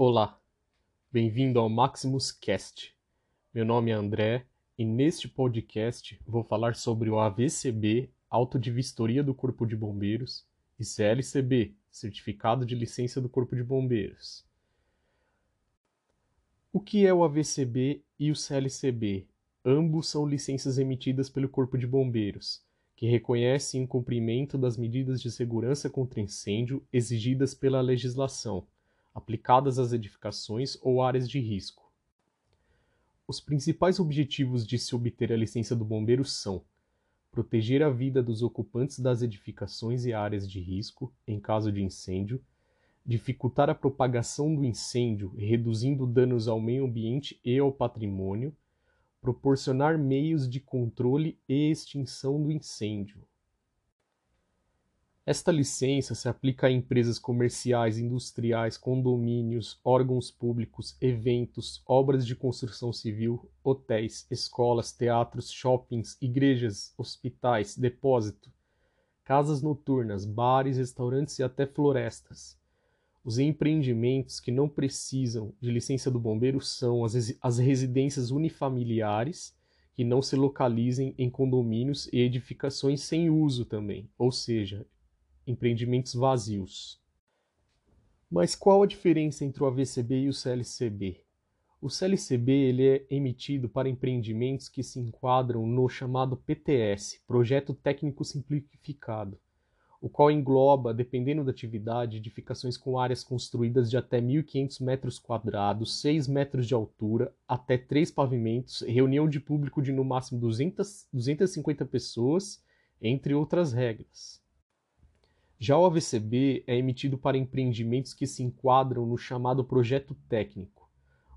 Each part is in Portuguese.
Olá, bem-vindo ao Maximus Cast. Meu nome é André e neste podcast vou falar sobre o AVCB, Auto de Vistoria do Corpo de Bombeiros, e CLCB, Certificado de Licença do Corpo de Bombeiros. O que é o AVCB e o CLCB? Ambos são licenças emitidas pelo Corpo de Bombeiros, que reconhecem o cumprimento das medidas de segurança contra incêndio exigidas pela legislação aplicadas às edificações ou áreas de risco. Os principais objetivos de se obter a licença do bombeiro são proteger a vida dos ocupantes das edificações e áreas de risco em caso de incêndio, dificultar a propagação do incêndio, reduzindo danos ao meio ambiente e ao patrimônio, proporcionar meios de controle e extinção do incêndio, esta licença se aplica a empresas comerciais, industriais, condomínios, órgãos públicos, eventos, obras de construção civil, hotéis, escolas, teatros, shoppings, igrejas, hospitais, depósito, casas noturnas, bares, restaurantes e até florestas. Os empreendimentos que não precisam de licença do bombeiro são as, as residências unifamiliares, que não se localizem em condomínios e edificações sem uso também, ou seja, empreendimentos vazios. Mas qual a diferença entre o AVCB e o CLCB? O CLCB ele é emitido para empreendimentos que se enquadram no chamado PTS, Projeto Técnico Simplificado, o qual engloba, dependendo da atividade, edificações com áreas construídas de até 1.500 metros quadrados, 6 metros de altura, até 3 pavimentos, reunião de público de no máximo 200, 250 pessoas, entre outras regras. Já o AVCB é emitido para empreendimentos que se enquadram no chamado projeto técnico,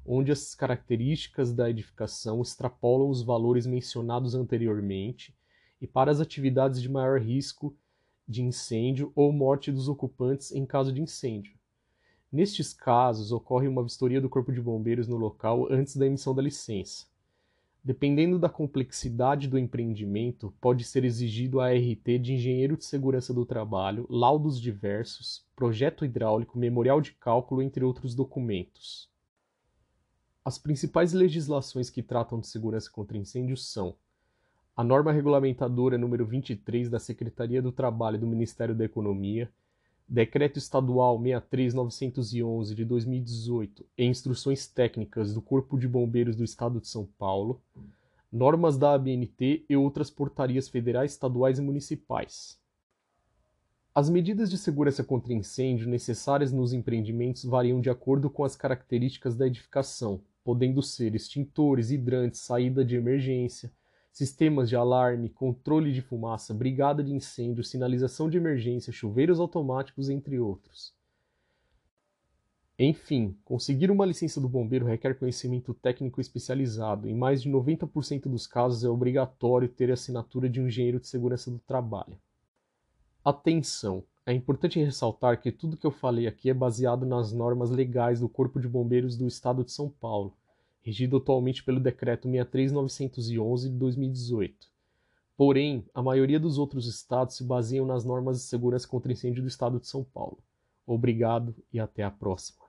onde as características da edificação extrapolam os valores mencionados anteriormente e para as atividades de maior risco de incêndio ou morte dos ocupantes em caso de incêndio. Nestes casos, ocorre uma vistoria do Corpo de Bombeiros no local antes da emissão da licença. Dependendo da complexidade do empreendimento, pode ser exigido a ART de engenheiro de segurança do trabalho, laudos diversos, projeto hidráulico, memorial de cálculo, entre outros documentos. As principais legislações que tratam de segurança contra incêndios são a norma regulamentadora número 23 da Secretaria do Trabalho do Ministério da Economia, Decreto Estadual 63911 de 2018 e instruções técnicas do Corpo de Bombeiros do Estado de São Paulo, normas da ABNT e outras portarias federais, estaduais e municipais. As medidas de segurança contra incêndio necessárias nos empreendimentos variam de acordo com as características da edificação, podendo ser extintores, hidrantes, saída de emergência, sistemas de alarme, controle de fumaça, brigada de incêndio, sinalização de emergência, chuveiros automáticos, entre outros. Enfim, conseguir uma licença do bombeiro requer conhecimento técnico especializado. Em mais de 90% dos casos é obrigatório ter a assinatura de um engenheiro de segurança do trabalho. Atenção! É importante ressaltar que tudo que eu falei aqui é baseado nas normas legais do Corpo de Bombeiros do Estado de São Paulo regido atualmente pelo Decreto 63911 de 2018. Porém, a maioria dos outros estados se baseiam nas normas de segurança contra incêndio do estado de São Paulo. Obrigado e até a próxima.